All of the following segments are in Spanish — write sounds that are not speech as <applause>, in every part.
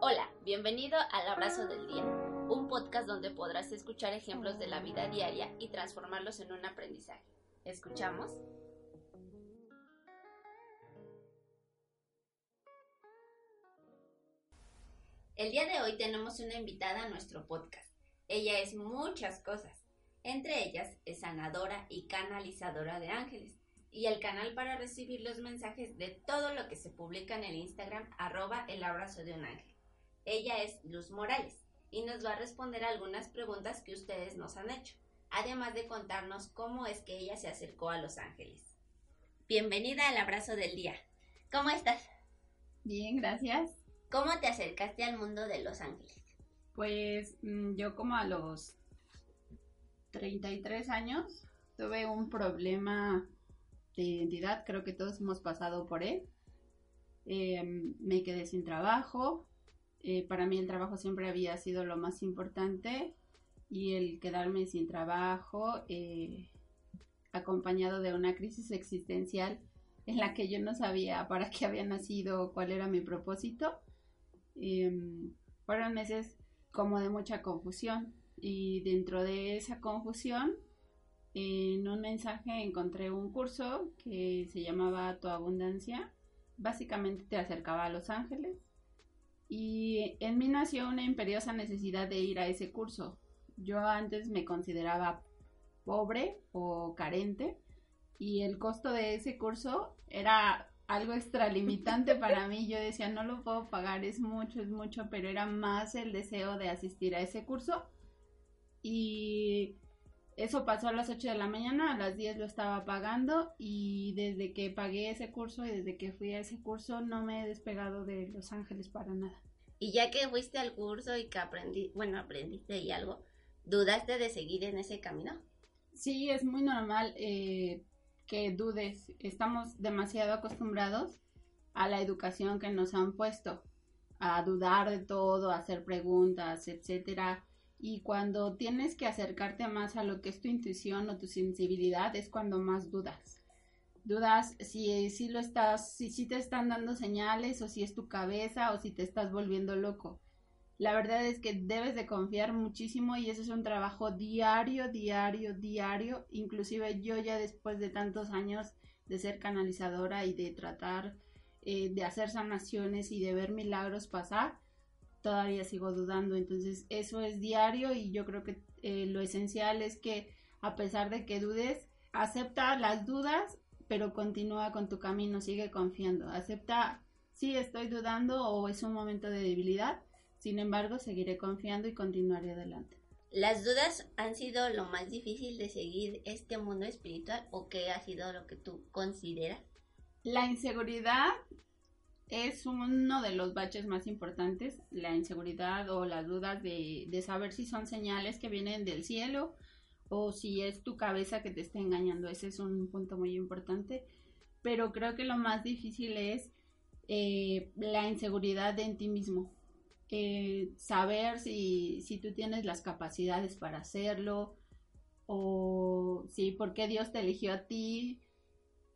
Hola, bienvenido al Abrazo del Día, un podcast donde podrás escuchar ejemplos de la vida diaria y transformarlos en un aprendizaje. ¿Escuchamos? El día de hoy tenemos una invitada a nuestro podcast. Ella es muchas cosas. Entre ellas es sanadora y canalizadora de ángeles. Y el canal para recibir los mensajes de todo lo que se publica en el Instagram arroba el abrazo de un ángel. Ella es Luz Morales y nos va a responder algunas preguntas que ustedes nos han hecho, además de contarnos cómo es que ella se acercó a Los Ángeles. Bienvenida al abrazo del día. ¿Cómo estás? Bien, gracias. ¿Cómo te acercaste al mundo de Los Ángeles? Pues mm, yo como a los 33 años tuve un problema de identidad, creo que todos hemos pasado por él. Em, me quedé sin trabajo, eh, para mí el trabajo siempre había sido lo más importante y el quedarme sin trabajo eh, acompañado de una crisis existencial en la que yo no sabía para qué había nacido, cuál era mi propósito, Em, fueron meses como de mucha confusión y dentro de esa confusión en un mensaje encontré un curso que se llamaba Tu Abundancia. Básicamente te acercaba a Los Ángeles y en mí nació una imperiosa necesidad de ir a ese curso. Yo antes me consideraba pobre o carente y el costo de ese curso era algo extralimitante <laughs> para mí. Yo decía, no lo puedo pagar, es mucho, es mucho, pero era más el deseo de asistir a ese curso. Y eso pasó a las 8 de la mañana, a las 10 lo estaba pagando y desde que pagué ese curso y desde que fui a ese curso no me he despegado de Los Ángeles para nada. Y ya que fuiste al curso y que aprendí, bueno, aprendiste y algo, ¿dudaste de seguir en ese camino? Sí, es muy normal. Eh, que dudes. Estamos demasiado acostumbrados a la educación que nos han puesto, a dudar de todo, a hacer preguntas, etcétera. Y cuando tienes que acercarte más a lo que es tu intuición o tu sensibilidad, es cuando más dudas. Dudas si, si lo estás, si, si te están dando señales, o si es tu cabeza, o si te estás volviendo loco. La verdad es que debes de confiar muchísimo y eso es un trabajo diario, diario, diario. Inclusive yo ya después de tantos años de ser canalizadora y de tratar eh, de hacer sanaciones y de ver milagros pasar, todavía sigo dudando. Entonces eso es diario y yo creo que eh, lo esencial es que a pesar de que dudes, acepta las dudas, pero continúa con tu camino, sigue confiando. Acepta, si estoy dudando o es un momento de debilidad sin embargo, seguiré confiando y continuaré adelante. ¿Las dudas han sido lo más difícil de seguir este mundo espiritual o qué ha sido lo que tú consideras? La inseguridad es uno de los baches más importantes, la inseguridad o las dudas de, de, saber si son señales que vienen del cielo o si es tu cabeza que te está engañando. Ese es un punto muy importante. Pero creo que lo más difícil es eh, la inseguridad en ti mismo. Eh, saber si, si tú tienes las capacidades para hacerlo, o si por qué Dios te eligió a ti,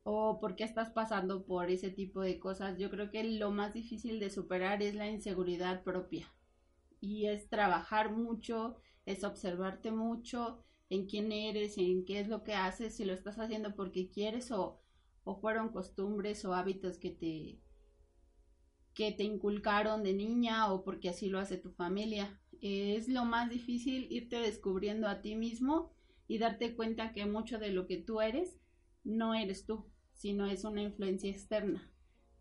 o por qué estás pasando por ese tipo de cosas. Yo creo que lo más difícil de superar es la inseguridad propia. Y es trabajar mucho, es observarte mucho en quién eres, en qué es lo que haces, si lo estás haciendo porque quieres o, o fueron costumbres o hábitos que te, que te inculcaron de niña o porque así lo hace tu familia. Es lo más difícil irte descubriendo a ti mismo y darte cuenta que mucho de lo que tú eres no eres tú, sino es una influencia externa.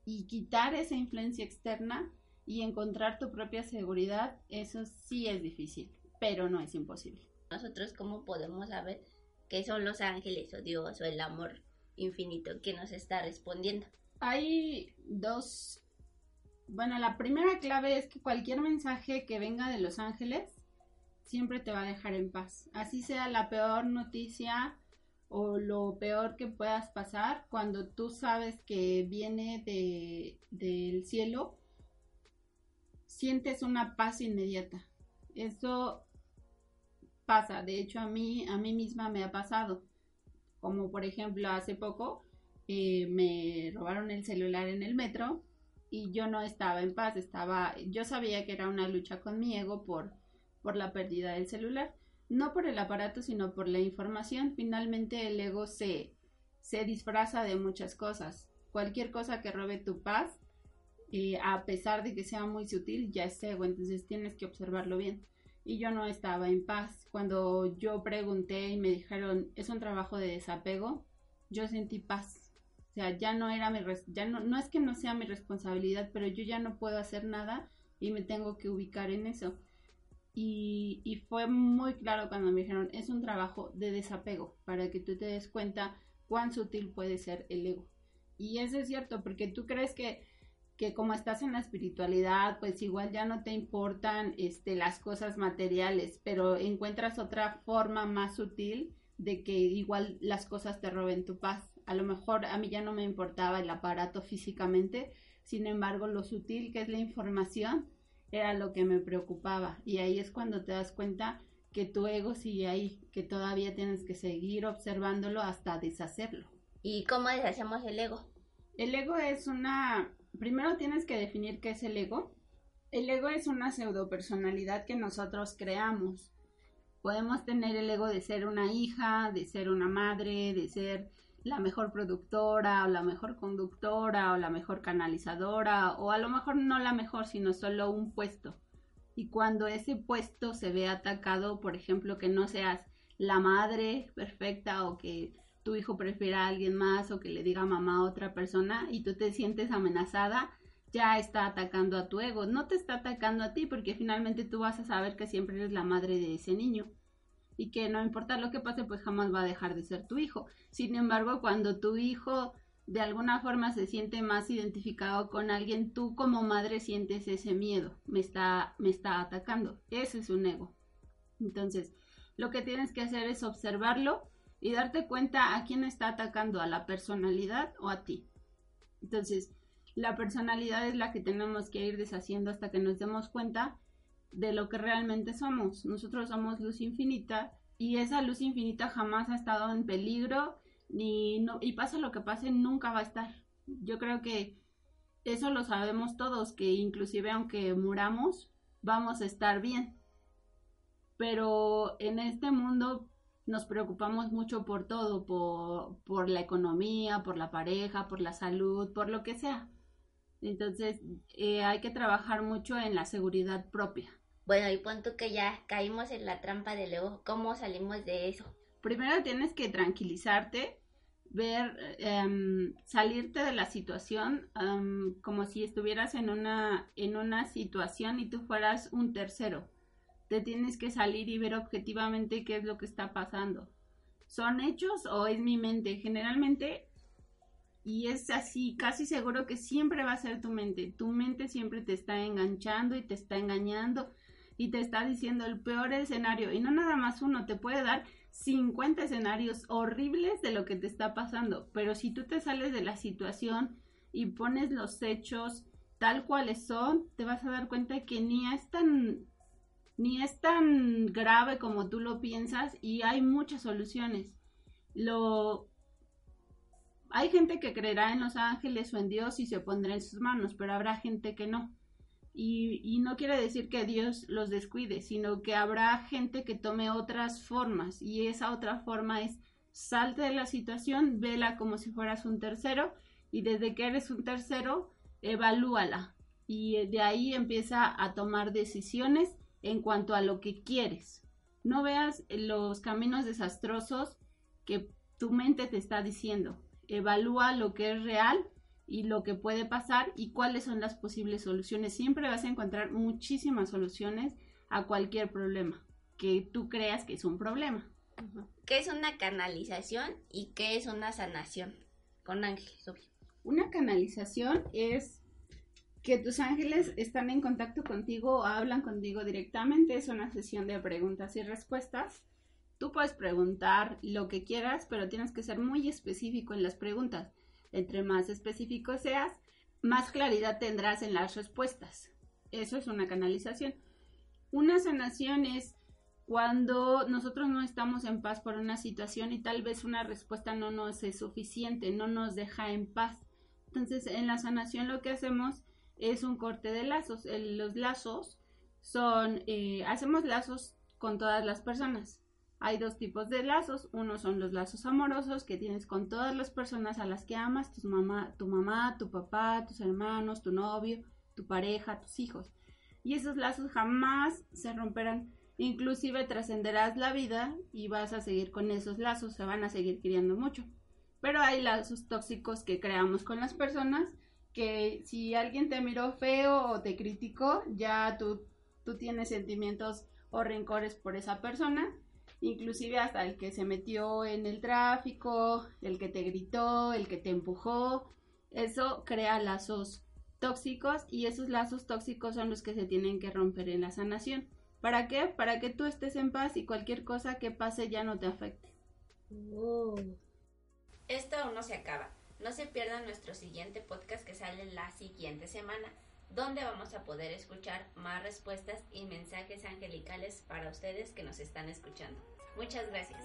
Y quitar esa influencia externa y encontrar tu propia seguridad, eso sí es difícil, pero no es imposible. Nosotros, ¿cómo podemos saber qué son los ángeles o Dios o el amor infinito que nos está respondiendo? Hay dos bueno, la primera clave es que cualquier mensaje que venga de Los Ángeles siempre te va a dejar en paz. Así sea la peor noticia o lo peor que puedas pasar, cuando tú sabes que viene de, del cielo, sientes una paz inmediata. Eso pasa, de hecho a mí, a mí misma me ha pasado. Como por ejemplo hace poco eh, me robaron el celular en el metro y yo no estaba en paz, estaba, yo sabía que era una lucha con mi ego por, por la pérdida del celular, no por el aparato, sino por la información. Finalmente el ego se, se disfraza de muchas cosas. Cualquier cosa que robe tu paz, eh, a pesar de que sea muy sutil, ya es ego, entonces tienes que observarlo bien. Y yo no estaba en paz. Cuando yo pregunté y me dijeron, es un trabajo de desapego, yo sentí paz o sea, ya no era mi, ya no, no es que no sea mi responsabilidad, pero yo ya no puedo hacer nada y me tengo que ubicar en eso. Y, fue muy claro cuando me dijeron, es un trabajo de desapego, para que tú te des cuenta cuán sutil puede ser el ego. Y eso es cierto, porque tú crees que, que como estás en la espiritualidad, pues igual ya no te importan este, las cosas materiales, pero encuentras otra forma más sutil de que igual las cosas te roben tu paz a lo mejor a mí ya no me importaba el aparato físicamente, sin embargo lo sutil que es la información era lo que me preocupaba y ahí es cuando te das cuenta que tu ego sigue ahí, que todavía tienes que seguir observándolo hasta deshacerlo. ¿Y cómo deshacemos el ego? El ego es una... Primero tienes que definir qué es el ego. El ego es una pseudo personalidad que nosotros creamos. Podemos tener el ego de ser una hija, de ser una madre, de ser la mejor productora o la mejor conductora o la mejor canalizadora o a lo mejor no la mejor sino solo un puesto. Y cuando ese puesto se ve atacado por ejemplo que no seas la madre perfecta o que tu hijo prefiera a alguien más o que le diga mamá a otra persona y tú te sientes amenazada ya está atacando a tu ego. No te está atacando a ti porque finalmente tú vas a saber que siempre eres la madre de ese niño y que no importa lo que pase, pues jamás va a dejar de ser tu hijo. Sin embargo, cuando tu hijo de alguna forma se siente más identificado con alguien, tú como madre sientes ese miedo, me está, me está atacando. Ese es un ego. Entonces, lo que tienes que hacer es observarlo y darte cuenta a quién está atacando, a la personalidad o a ti. Entonces, la personalidad es la que tenemos que ir deshaciendo hasta que nos demos cuenta de lo que realmente somos. Nosotros somos luz infinita y esa luz infinita jamás ha estado en peligro ni no, y pasa lo que pase nunca va a estar. Yo creo que eso lo sabemos todos, que inclusive aunque muramos, vamos a estar bien. Pero en este mundo nos preocupamos mucho por todo, por, por la economía, por la pareja, por la salud, por lo que sea. Entonces eh, hay que trabajar mucho en la seguridad propia. Bueno, y punto que ya caímos en la trampa de luego, ¿cómo salimos de eso? Primero tienes que tranquilizarte, ver, em, salirte de la situación em, como si estuvieras en una, en una situación y tú fueras un tercero. Te tienes que salir y ver objetivamente qué es lo que está pasando. ¿Son hechos o es mi mente? Generalmente, y es así, casi seguro que siempre va a ser tu mente. Tu mente siempre te está enganchando y te está engañando y te está diciendo el peor escenario y no nada más uno, te puede dar 50 escenarios horribles de lo que te está pasando, pero si tú te sales de la situación y pones los hechos tal cuales son, te vas a dar cuenta que ni es tan ni es tan grave como tú lo piensas y hay muchas soluciones. Lo hay gente que creerá en los ángeles o en Dios y se pondrá en sus manos, pero habrá gente que no. Y, no quiere decir que Dios los descuide, sino que habrá gente que tome otras formas y esa otra forma es salte de la situación, vela como si fueras un tercero y desde que eres un tercero, evalúala y de ahí empieza a tomar decisiones en cuanto a lo que quieres. No veas los caminos desastrosos que tu mente te está diciendo. Evalúa lo que es real y lo que puede pasar y cuáles son las posibles soluciones. Siempre vas a encontrar muchísimas soluciones a cualquier problema que tú creas que es un problema. ¿Qué es una canalización y qué es una sanación? Con ángeles, obvio. Una canalización es que tus ángeles están en contacto contigo o hablan contigo directamente. Es una sesión de preguntas y respuestas. Tú puedes preguntar lo que quieras, pero tienes que ser muy específico en las preguntas entre más específico seas, más claridad tendrás en las respuestas. Eso es una canalización. Una sanación es cuando nosotros no estamos en paz por una situación y tal vez una respuesta no nos es suficiente, no nos deja en paz. Entonces, en la sanación lo que hacemos es un corte de lazos. los lazos son, eh, hacemos lazos con todas las personas. Hay dos tipos de lazos. Uno son los lazos amorosos que tienes con todas las personas a las que amas, tu mamá, tu mamá, tu papá, tus hermanos, tu novio, tu pareja, tus hijos. Y esos lazos jamás se romperán. Inclusive trascenderás la vida y vas a seguir con esos lazos, se van a seguir queriendo mucho. Pero hay lazos tóxicos que creamos con las personas que si alguien te miró feo o te criticó, ya tú, tú tienes sentimientos o rencores por esa persona inclusive hasta el que se metió en el tráfico, el que te gritó, el que te empujó, eso crea lazos tóxicos y esos lazos tóxicos son los que se tienen que romper en la sanación. ¿Para qué? Para que tú estés en paz y cualquier cosa que pase ya no te afecte. Oh. Esto aún no se acaba. No se pierdan nuestro siguiente podcast que sale la siguiente semana donde vamos a poder escuchar más respuestas y mensajes angelicales para ustedes que nos están escuchando. Muchas gracias.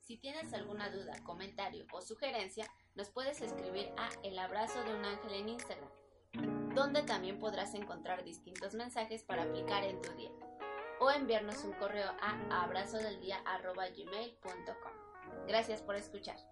Si tienes alguna duda, comentario o sugerencia, nos puedes escribir a El Abrazo de un Ángel en Instagram, donde también podrás encontrar distintos mensajes para aplicar en tu día, o enviarnos un correo a abrazodeldía.gmail.com. Gracias por escuchar.